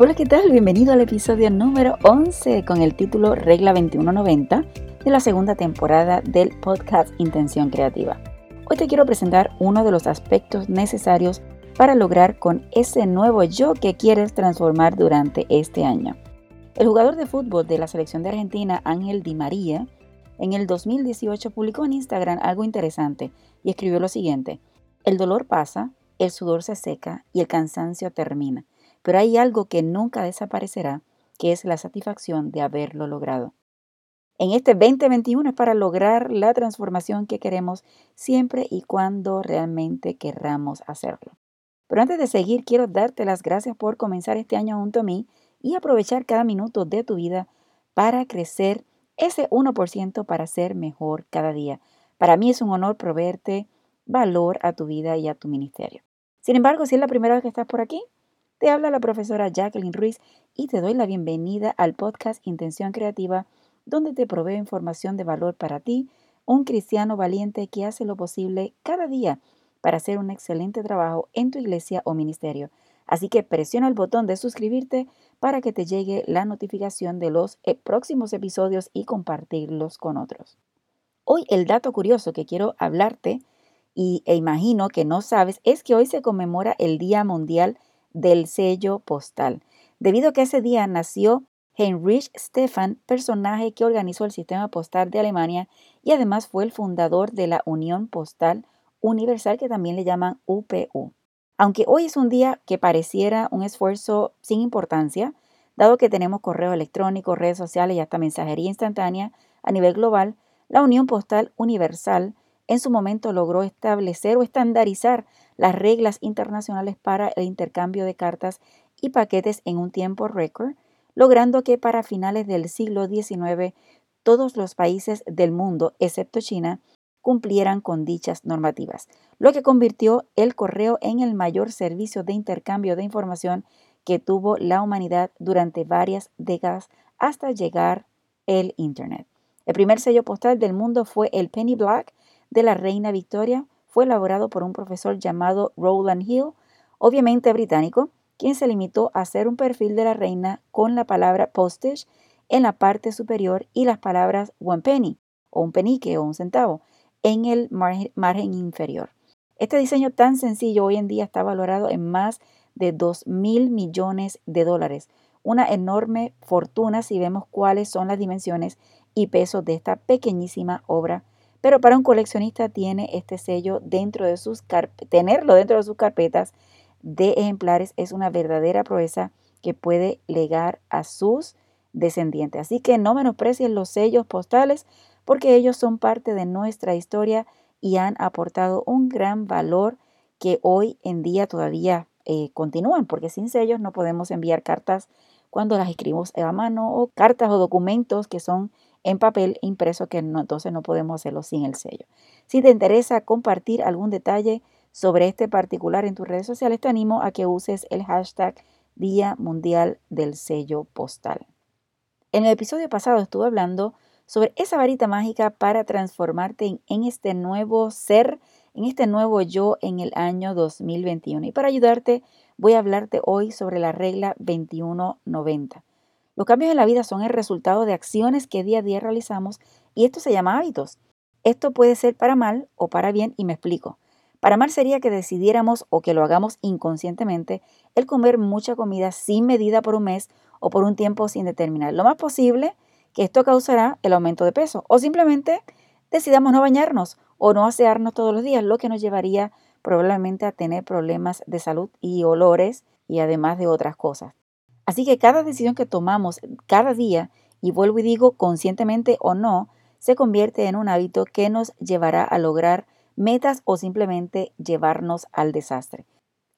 Hola, ¿qué tal? Bienvenido al episodio número 11 con el título Regla 2190 de la segunda temporada del podcast Intención Creativa. Hoy te quiero presentar uno de los aspectos necesarios para lograr con ese nuevo yo que quieres transformar durante este año. El jugador de fútbol de la selección de Argentina, Ángel Di María, en el 2018 publicó en Instagram algo interesante y escribió lo siguiente, el dolor pasa, el sudor se seca y el cansancio termina pero hay algo que nunca desaparecerá, que es la satisfacción de haberlo logrado. En este 2021 es para lograr la transformación que queremos siempre y cuando realmente querramos hacerlo. Pero antes de seguir, quiero darte las gracias por comenzar este año junto a mí y aprovechar cada minuto de tu vida para crecer ese 1% para ser mejor cada día. Para mí es un honor proveerte valor a tu vida y a tu ministerio. Sin embargo, si es la primera vez que estás por aquí, te habla la profesora Jacqueline Ruiz y te doy la bienvenida al podcast Intención Creativa, donde te proveo información de valor para ti, un cristiano valiente que hace lo posible cada día para hacer un excelente trabajo en tu iglesia o ministerio. Así que presiona el botón de suscribirte para que te llegue la notificación de los eh, próximos episodios y compartirlos con otros. Hoy el dato curioso que quiero hablarte y, e imagino que no sabes es que hoy se conmemora el Día Mundial del sello postal, debido a que ese día nació Heinrich Stefan, personaje que organizó el sistema postal de Alemania y además fue el fundador de la Unión Postal Universal, que también le llaman UPU. Aunque hoy es un día que pareciera un esfuerzo sin importancia, dado que tenemos correo electrónico, redes sociales y hasta mensajería instantánea a nivel global, la Unión Postal Universal en su momento logró establecer o estandarizar las reglas internacionales para el intercambio de cartas y paquetes en un tiempo récord, logrando que para finales del siglo XIX todos los países del mundo, excepto China, cumplieran con dichas normativas, lo que convirtió el correo en el mayor servicio de intercambio de información que tuvo la humanidad durante varias décadas hasta llegar el Internet. El primer sello postal del mundo fue el Penny Black de la Reina Victoria, fue elaborado por un profesor llamado Roland Hill, obviamente británico, quien se limitó a hacer un perfil de la reina con la palabra postage en la parte superior y las palabras one penny o un penique o un centavo en el margen, inferior. Este diseño tan sencillo hoy en día está valorado en más de 2 mil millones de dólares, una enorme fortuna si vemos cuáles son las dimensiones y peso de esta pequeñísima obra pero para un coleccionista tiene este sello dentro de sus tenerlo dentro de sus carpetas de ejemplares es una verdadera proeza que puede legar a sus descendientes. Así que no menosprecien los sellos postales porque ellos son parte de nuestra historia y han aportado un gran valor que hoy en día todavía eh, continúan, porque sin sellos no podemos enviar cartas cuando las escribimos a mano o cartas o documentos que son en papel impreso que no, entonces no podemos hacerlo sin el sello. Si te interesa compartir algún detalle sobre este particular en tus redes sociales, te animo a que uses el hashtag Día Mundial del Sello Postal. En el episodio pasado estuve hablando sobre esa varita mágica para transformarte en, este nuevo ser, en este nuevo yo en el año 2021. Y para ayudarte, voy a hablarte hoy sobre la regla 2190. Los cambios en la vida son el resultado de acciones que día a día realizamos y esto se llama hábitos. Esto puede ser para mal o para bien y me explico. Para mal sería que decidiéramos o que lo hagamos inconscientemente el comer mucha comida sin medida por un mes o por un tiempo sin determinar. Lo más posible que esto causará el aumento de peso o simplemente decidamos no bañarnos o no asearnos todos los días, lo que nos llevaría probablemente a tener problemas de salud y olores y además de otras cosas. Así que cada decisión que tomamos cada día, y vuelvo y digo conscientemente o no, se convierte en un hábito que nos llevará a lograr metas o simplemente llevarnos al desastre.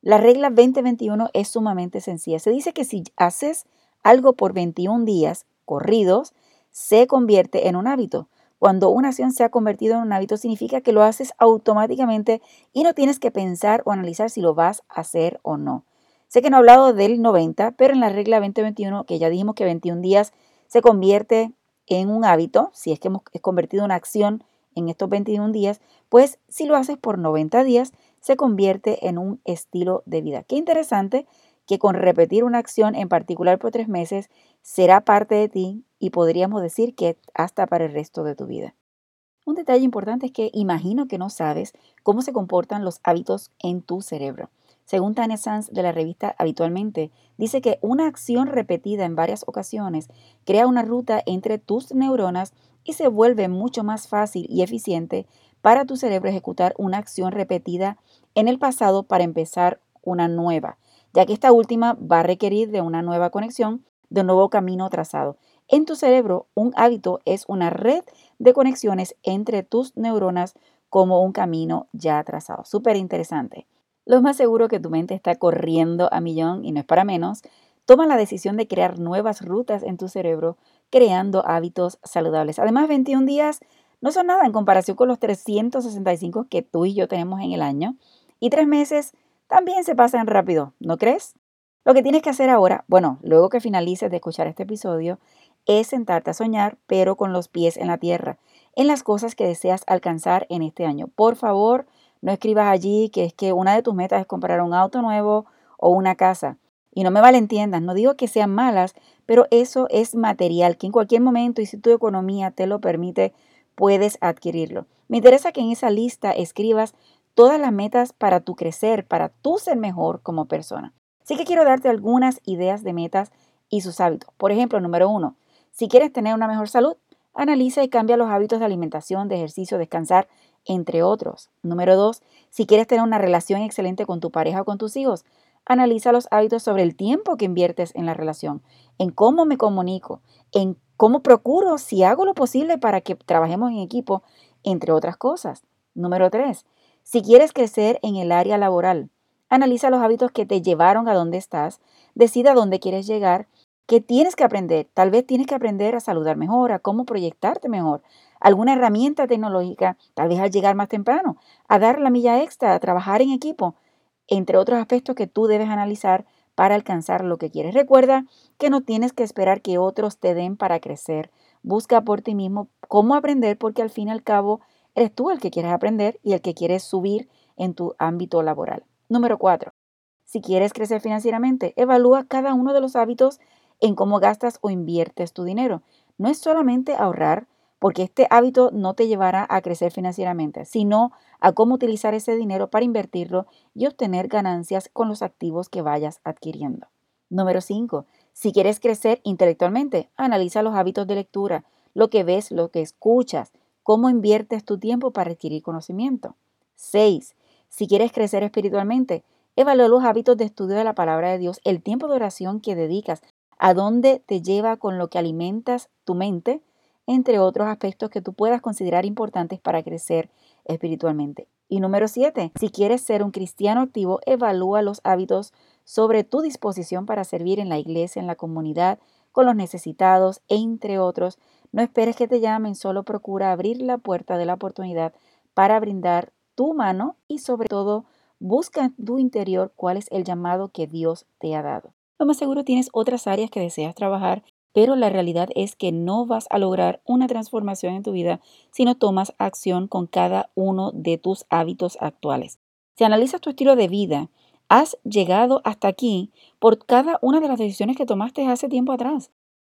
La regla 2021 es sumamente sencilla. Se dice que si haces algo por 21 días corridos, se convierte en un hábito. Cuando una acción se ha convertido en un hábito significa que lo haces automáticamente y no tienes que pensar o analizar si lo vas a hacer o no. Sé que no he hablado del 90, pero en la regla 2021, que ya dijimos que 21 días se convierte en un hábito, si es que hemos convertido una acción en estos 21 días, pues si lo haces por 90 días, se convierte en un estilo de vida. Qué interesante que con repetir una acción en particular por tres meses será parte de ti y podríamos decir que hasta para el resto de tu vida. Un detalle importante es que imagino que no sabes cómo se comportan los hábitos en tu cerebro. Según Tania Sanz de la revista Habitualmente, dice que una acción repetida en varias ocasiones crea una ruta entre tus neuronas y se vuelve mucho más fácil y eficiente para tu cerebro ejecutar una acción repetida en el pasado para empezar una nueva ya que esta última va a requerir de una nueva conexión, de un nuevo camino trazado. En tu cerebro, un hábito es una red de conexiones entre tus neuronas como un camino ya trazado. Súper interesante. Lo más seguro que tu mente está corriendo a millón y no es para menos. Toma la decisión de crear nuevas rutas en tu cerebro, creando hábitos saludables. Además, 21 días no son nada en comparación con los 365 que tú y yo tenemos en el año. Y tres meses también se pasan rápido, ¿no crees? Lo que tienes que hacer ahora, bueno, luego que finalices de escuchar este episodio, es sentarte a soñar, pero con los pies en la tierra, en las cosas que deseas alcanzar en este año. Por favor, no escribas allí que es que una de tus metas es comprar un auto nuevo o una casa. Y no me malentiendas, no digo que sean malas, pero eso es material que en cualquier momento y si tu economía te lo permite, puedes adquirirlo. Me interesa que en esa lista escribas todas las metas para tu crecer, para tú ser mejor como persona. Así que quiero darte algunas ideas de metas y sus hábitos. Por ejemplo, número uno, si quieres tener una mejor salud, analiza y cambia los hábitos de alimentación, de ejercicio, descansar, entre otros. Número dos, si quieres tener una relación excelente con tu pareja o con tus hijos, analiza los hábitos sobre el tiempo que inviertes en la relación, en cómo me comunico, en cómo procuro, si hago lo posible para que trabajemos en equipo, entre otras cosas. Número tres, si quieres crecer en el área laboral, analiza los hábitos que te llevaron a donde estás, decida a dónde quieres llegar, qué tienes que aprender. Tal vez tienes que aprender a saludar mejor, a cómo proyectarte mejor, alguna herramienta tecnológica, tal vez al llegar más temprano, a dar la milla extra, a trabajar en equipo, entre otros aspectos que tú debes analizar para alcanzar lo que quieres. Recuerda que no tienes que esperar que otros te den para crecer. Busca por ti mismo cómo aprender porque al fin y al cabo Eres tú el que quieres aprender y el que quieres subir en tu ámbito laboral. Número cuatro, si quieres crecer financieramente, evalúa cada uno de los hábitos en cómo gastas o inviertes tu dinero. No es solamente ahorrar, porque este hábito no te llevará a crecer financieramente, sino a cómo utilizar ese dinero para invertirlo y obtener ganancias con los activos que vayas adquiriendo. Número 5. Si quieres crecer intelectualmente, analiza los hábitos de lectura, lo que ves, lo que escuchas, cómo inviertes tu tiempo para adquirir conocimiento. 6. Si quieres crecer espiritualmente, evalúa los hábitos de estudio de la palabra de Dios, el tiempo de oración que dedicas, a dónde te lleva con lo que alimentas tu mente, entre otros aspectos que tú puedas considerar importantes para crecer espiritualmente. Y número 7, si quieres ser un cristiano activo, evalúa los hábitos sobre tu disposición para servir en la iglesia, en la comunidad, con los necesitados, entre otros, no esperes que te llamen, solo procura abrir la puerta de la oportunidad para brindar tu mano y sobre todo busca en tu interior cuál es el llamado que Dios te ha dado. Lo más seguro tienes otras áreas que deseas trabajar, pero la realidad es que no vas a lograr una transformación en tu vida si no tomas acción con cada uno de tus hábitos actuales. Si analizas tu estilo de vida, has llegado hasta aquí por cada una de las decisiones que tomaste hace tiempo atrás.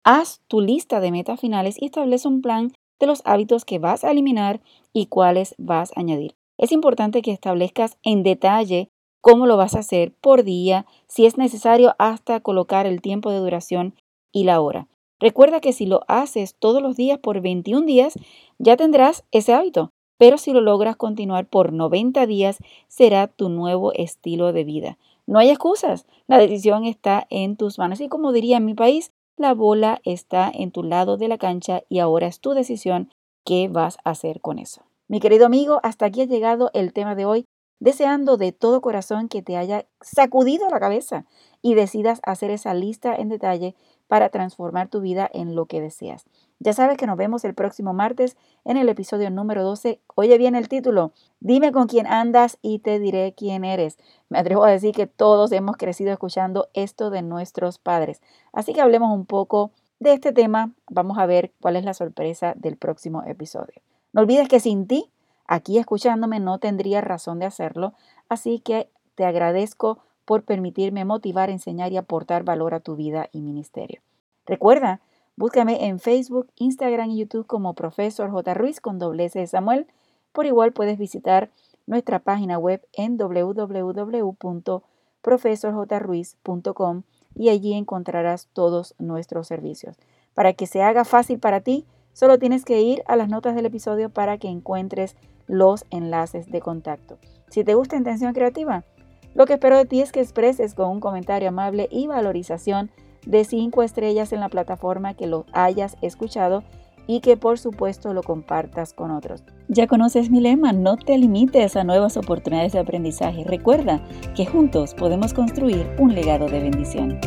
Haz tu lista de metas finales y establece un plan de los hábitos que vas a eliminar y cuáles vas a añadir. Es importante que establezcas en detalle cómo lo vas a hacer por día, si es necesario hasta colocar el tiempo de duración y la hora. Recuerda que si lo haces todos los días por 21 días, ya tendrás ese hábito, pero si lo logras continuar por 90 días, será tu nuevo estilo de vida. No hay excusas, la decisión está en tus manos y como diría en mi país, la bola está en tu lado de la cancha y ahora es tu decisión qué vas a hacer con eso. Mi querido amigo, hasta aquí ha llegado el tema de hoy, deseando de todo corazón que te haya sacudido la cabeza y decidas hacer esa lista en detalle para transformar tu vida en lo que deseas. Ya sabes que nos vemos el próximo martes en el episodio número 12. Oye bien el título, dime con quién andas y te diré quién eres. Me atrevo a decir que todos hemos crecido escuchando esto de nuestros padres. Así que hablemos un poco de este tema. Vamos a ver cuál es la sorpresa del próximo episodio. No olvides que sin ti, aquí escuchándome, no tendría razón de hacerlo. Así que te agradezco por permitirme motivar, enseñar y aportar valor a tu vida y ministerio. Recuerda Búscame en Facebook, Instagram y YouTube como Profesor J. Ruiz con doble S de Samuel. Por igual puedes visitar nuestra página web en www.profesorjruiz.com y allí encontrarás todos nuestros servicios. Para que se haga fácil para ti, solo tienes que ir a las notas del episodio para que encuentres los enlaces de contacto. Si te gusta Intención Creativa, lo que espero de ti es que expreses con un comentario amable y valorización de 5 estrellas en la plataforma que lo hayas escuchado y que por supuesto lo compartas con otros. Ya conoces mi lema, no te limites a nuevas oportunidades de aprendizaje. Recuerda que juntos podemos construir un legado de bendición.